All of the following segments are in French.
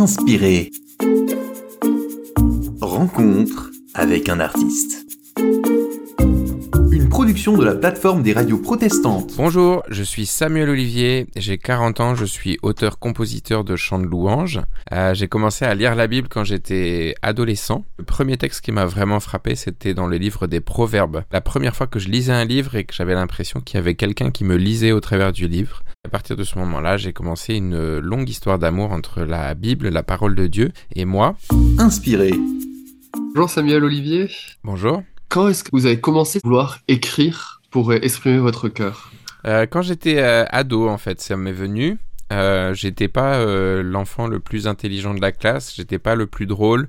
Inspiré. Rencontre avec un artiste. Production de la plateforme des radios protestantes. Bonjour, je suis Samuel Olivier, j'ai 40 ans, je suis auteur-compositeur de chants de louanges. Euh, j'ai commencé à lire la Bible quand j'étais adolescent. Le premier texte qui m'a vraiment frappé, c'était dans le livre des Proverbes. La première fois que je lisais un livre et que j'avais l'impression qu'il y avait quelqu'un qui me lisait au travers du livre. À partir de ce moment-là, j'ai commencé une longue histoire d'amour entre la Bible, la parole de Dieu, et moi. Inspiré. Bonjour Samuel Olivier. Bonjour. Quand est-ce que vous avez commencé à vouloir écrire pour exprimer votre cœur? Euh, quand j'étais euh, ado, en fait, ça m'est venu. Euh, j'étais pas euh, l'enfant le plus intelligent de la classe, j'étais pas le plus drôle,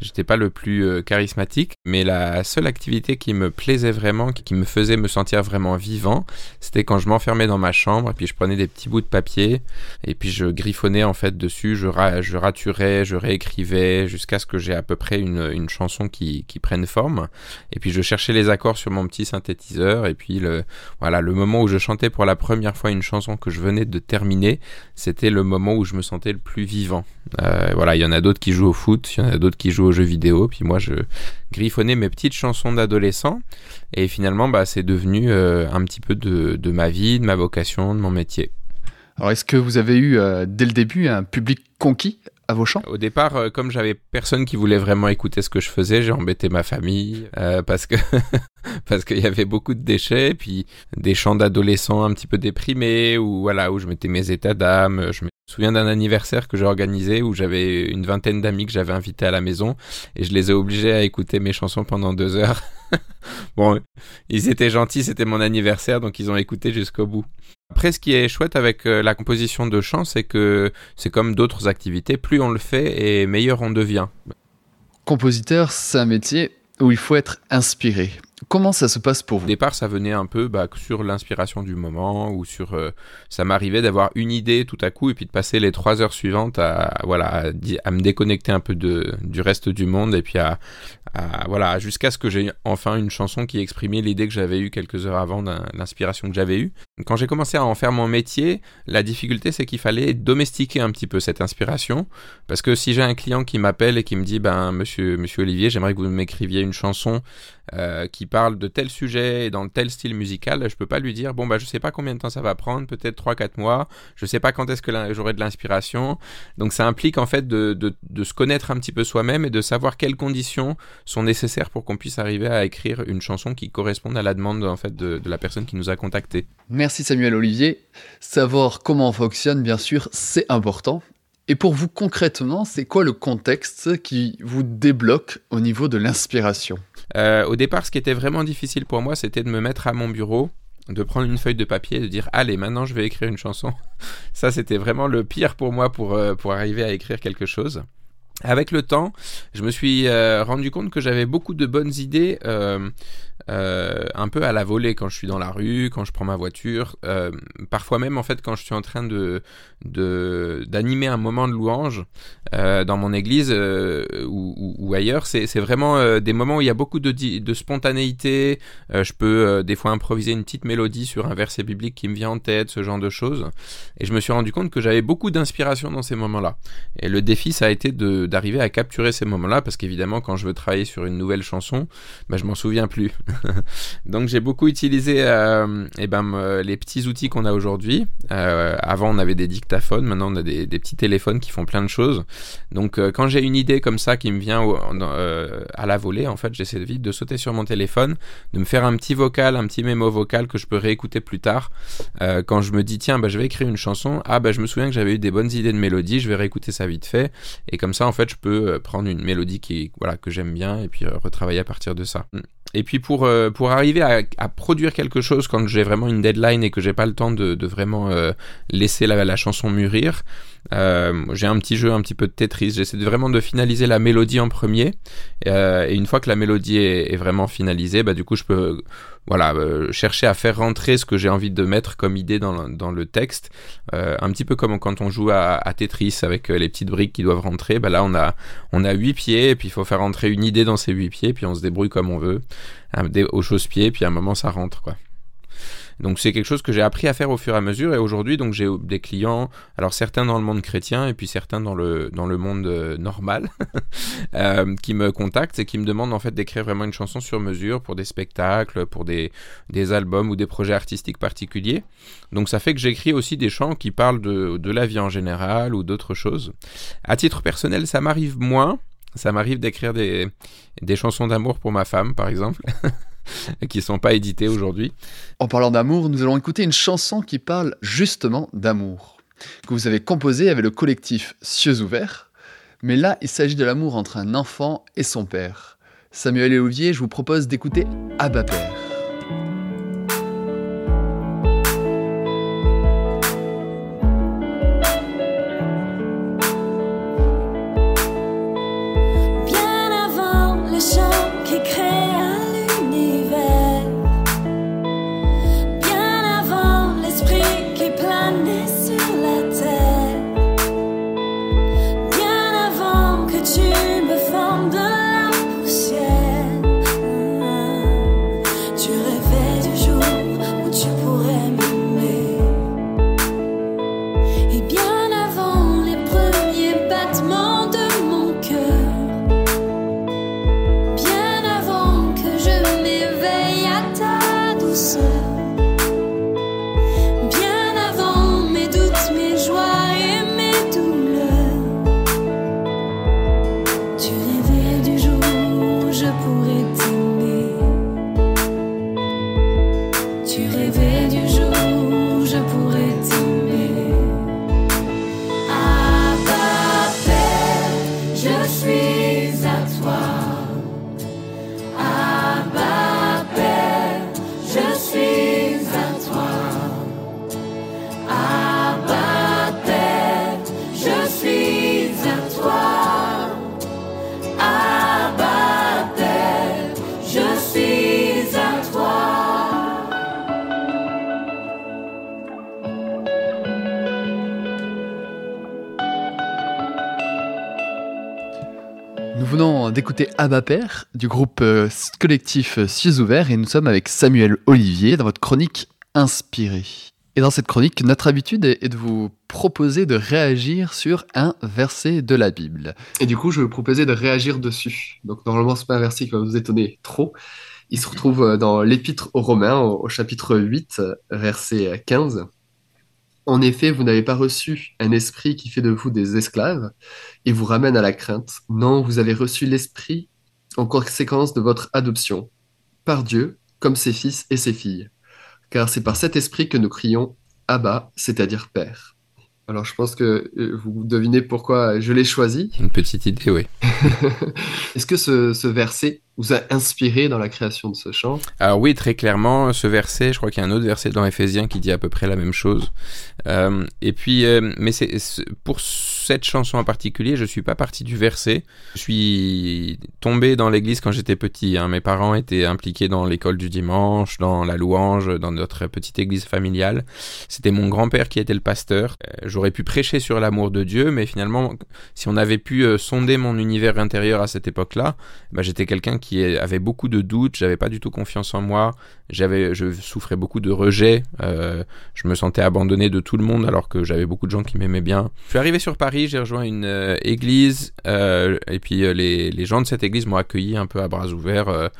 j'étais pas le plus euh, charismatique, mais la seule activité qui me plaisait vraiment, qui, me faisait me sentir vraiment vivant, c'était quand je m'enfermais dans ma chambre et puis je prenais des petits bouts de papier et puis je griffonnais en fait dessus, je, je raturais, je réécrivais jusqu'à ce que j'ai à peu près une, une chanson qui, qui prenne forme et puis je cherchais les accords sur mon petit synthétiseur et puis le voilà le moment où je chantais pour la première fois une chanson que je venais de terminer c'était le moment où je me sentais le plus vivant. Euh, voilà, il y en a d'autres qui jouent au foot, il y en a d'autres qui jouent aux jeux vidéo, puis moi je griffonnais mes petites chansons d'adolescent, et finalement bah, c'est devenu euh, un petit peu de, ma vie, de ma vocation, de mon métier. Alors est-ce que vous avez eu euh, dès le début un public conquis Au départ, euh, comme j'avais personne qui voulait vraiment écouter ce que je faisais, j'ai embêté ma famille euh, parce que parce qu'il y avait beaucoup de déchets, puis des chants d'adolescents un petit peu déprimés, ou voilà, où je mettais mes états d'âme. Je me souviens d'un anniversaire que j'ai organisé où j'avais une vingtaine d'amis que j'avais invités à la maison et je les ai obligés à écouter mes chansons pendant deux heures. bon, ils étaient gentils, c'était mon anniversaire, donc ils ont écouté jusqu'au bout. Après, ce qui est chouette avec euh, la composition de chants, c'est que c'est comme d'autres activités, plus on le fait et meilleur on devient. Compositeur, c'est un métier où il faut être inspiré. Comment ça se passe pour vous Au départ, ça venait un peu bah, sur l'inspiration du moment ou sur. Euh, ça m'arrivait d'avoir une idée tout à coup et puis de passer les trois heures suivantes à, voilà, à, me déconnecter un peu de, du reste du monde et puis à, à voilà, jusqu'à ce que j'ai enfin une chanson qui exprimait l'idée que j'avais eue quelques heures avant, l'inspiration que j'avais eue. Quand j'ai commencé à en faire mon métier, la difficulté c'est qu'il fallait domestiquer un petit peu cette inspiration parce que si j'ai un client qui m'appelle et qui me dit ben monsieur monsieur Olivier, j'aimerais que vous m'écriviez une chanson euh, qui parle de tel sujet et dans tel style musical, je peux pas lui dire bon bah je sais pas combien de temps ça va prendre, peut-être 3-4 mois, je sais pas quand est-ce que j'aurai de l'inspiration. Donc ça implique en fait de, se connaître un petit peu soi-même et de savoir quelles conditions sont nécessaires pour qu'on puisse arriver à écrire une chanson qui corresponde à la demande en fait de, de la personne qui nous a contacté. Merci Samuel Olivier. Savoir comment on fonctionne, bien sûr, c'est important. Et pour vous concrètement, c'est quoi le contexte qui vous débloque au niveau de l'inspiration? Euh, Au départ, ce qui était vraiment difficile pour moi, c'était de me mettre à mon bureau, de prendre une feuille de papier de dire allez, maintenant je vais écrire une chanson. Ça, c'était vraiment le pire pour moi pour, euh, pour arriver à écrire quelque chose. Avec le temps, je me suis euh, rendu compte que j'avais beaucoup de bonnes idées euh, un peu à la volée quand je suis dans la rue, quand je prends ma voiture, euh, parfois même en fait quand je suis en train de d'animer un moment de louange euh, dans mon église ou, ailleurs. C'est vraiment des moments où il y a beaucoup de, de spontanéité. je peux des fois improviser une petite mélodie sur un verset biblique qui me vient en tête, ce genre de choses. Et je me suis rendu compte que j'avais beaucoup d'inspiration dans ces moments-là. Et le défi, ça a été d'arriver à capturer ces moments-là parce qu'évidemment, quand je veux travailler sur une nouvelle chanson, bah, je m'en souviens plus. Donc j'ai beaucoup utilisé euh, eh ben, les petits outils qu'on a aujourd'hui. Euh, avant on avait des dictaphones, maintenant on a des, petits téléphones qui font plein de choses. Donc euh, quand j'ai une idée comme ça qui me vient euh, à la volée, en fait j'essaie vite de sauter sur mon téléphone, de me faire un petit vocal, un petit mémo vocal que je peux réécouter plus tard. Euh, quand je me dis tiens bah, je vais écrire une chanson, ah bah je me souviens que j'avais eu des bonnes idées de mélodie, je vais réécouter ça vite fait. Et comme ça en fait je peux prendre une mélodie qui voilà que j'aime bien et puis retravailler à partir de ça. Et puis pour, euh, pour arriver à, à, produire quelque chose quand j'ai vraiment une deadline et que j'ai pas le temps de, de vraiment euh, laisser la, la, chanson mûrir, euh, j'ai un petit jeu un petit peu de Tetris. J'essaie vraiment de finaliser la mélodie en premier. Euh, et une fois que la mélodie est, est, vraiment finalisée, bah, du coup je peux voilà, euh, chercher à faire rentrer ce que j'ai envie de mettre comme idée dans le, texte. Euh, un petit peu comme quand on joue à, à Tetris avec les petites briques qui doivent rentrer. Bah là, on a, on a huit pieds, et puis il faut faire rentrer une idée dans ces huit pieds, puis on se débrouille comme on veut, aux chausse-pieds, puis à un moment ça rentre, quoi. Donc c'est quelque chose que j'ai appris à faire au fur et à mesure et aujourd'hui donc j'ai des clients, alors certains dans le monde chrétien et puis certains dans le, dans le monde euh, normal euh, qui me contactent et qui me demandent en fait d'écrire vraiment une chanson sur mesure pour des spectacles, pour des, des albums ou des projets artistiques particuliers. Donc ça fait que j'écris aussi des chants qui parlent de, de la vie en général ou d'autres choses. À titre personnel ça m'arrive moins. Ça m'arrive d'écrire des, des chansons d'amour pour ma femme, par exemple. qui ne sont pas édités aujourd'hui. En parlant d'amour, nous allons écouter une chanson qui parle justement d'amour, que vous avez composée avec le collectif Cieux ouverts. Mais là, il s'agit de l'amour entre un enfant et son père. Samuel et Olivier, je vous propose d'écouter Abba Père. je pourrais d'écouter Abba Père du groupe euh, collectif euh, Cieux Ouverts et nous sommes avec Samuel Olivier dans votre chronique Inspiré. Et dans cette chronique, notre habitude est de vous proposer de réagir sur un verset de la Bible. Et du coup, je vais vous proposer de réagir dessus. Donc normalement, c'est pas un verset qui va vous étonner trop. Il se retrouve euh, dans l'Épître aux Romains, au chapitre 8, verset 15. En effet, vous n'avez pas reçu un esprit qui fait de vous des esclaves et vous ramène à la crainte. Non, vous avez reçu l'esprit en conséquence de votre adoption par Dieu comme ses fils et ses filles. Car c'est par cet esprit que nous crions Abba, c'est-à-dire Père. Alors je pense que euh, vous devinez pourquoi je l'ai choisi. Une petite idée, oui. Est-ce que ce, verset vous a inspiré dans la création de ce chant? Alors oui, très clairement, ce verset, je crois qu'il y a un autre verset dans Éphésiens qui dit à peu près la même chose. Euh, et puis, euh, mais c'est pour cette chanson en particulier, je suis pas parti du verset. Je suis tombé dans l'église quand j'étais petit. Hein. Mes parents étaient impliqués dans l'école du dimanche, dans la louange, dans notre petite église familiale. C'était mon grand-père qui était le pasteur. Euh, j'aurais pu prêcher sur l'amour de Dieu, mais finalement, si on avait pu euh, sonder mon univers intérieur à cette époque-là, bah, j'étais quelqu'un qui avait beaucoup de doutes, j'avais pas du tout confiance en moi, j'avais, je souffrais beaucoup de rejet, euh, je me sentais abandonné de tout le monde alors que j'avais beaucoup de gens qui m'aimaient bien. Je suis arrivé sur Paris j'ai rejoint une euh, église, euh, et puis euh, les, gens de cette église m'ont accueilli un peu à bras ouverts.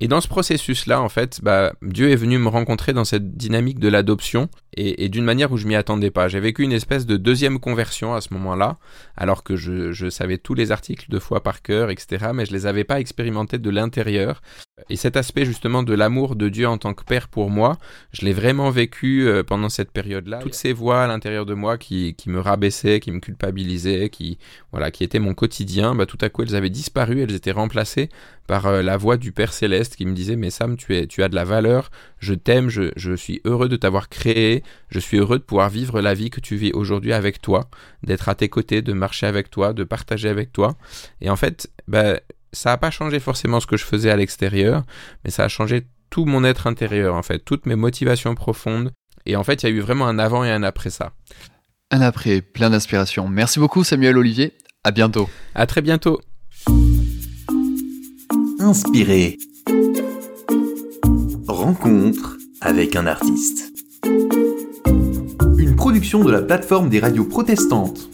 et dans ce processus-là, en fait, bah, Dieu est venu me rencontrer dans cette dynamique de l'adoption et, d'une manière où je m'y attendais pas. J'ai vécu une espèce de deuxième conversion à ce moment-là, alors que je, je, savais tous les articles deux fois par cœur, etc., mais je les avais pas expérimentés de l'intérieur. Et cet aspect justement de l'amour de Dieu en tant que Père pour moi, je l'ai vraiment vécu euh, pendant cette période-là. Toutes ces voix à l'intérieur de moi qui, qui, me rabaissaient, qui me culpabilisaient, qui, voilà, qui étaient mon quotidien, bah, tout à coup elles avaient disparu, elles étaient remplacées par euh, la voix du Père Céleste qui me disait Mais Sam, tu, es, tu as de la valeur, je t'aime, je, je suis heureux de t'avoir créé, je suis heureux de pouvoir vivre la vie que tu vis aujourd'hui avec toi, d'être à tes côtés, de marcher avec toi, de partager avec toi. Et en fait, bah, ça n'a pas changé forcément ce que je faisais à l'extérieur, mais ça a changé tout mon être intérieur, en fait, toutes mes motivations profondes. Et en fait, il y a eu vraiment un avant et un après ça. Un après, plein d'inspiration. Merci beaucoup Samuel Olivier. À bientôt. À très bientôt. Inspiré. Rencontre avec un artiste. Une production de la plateforme des radios protestantes.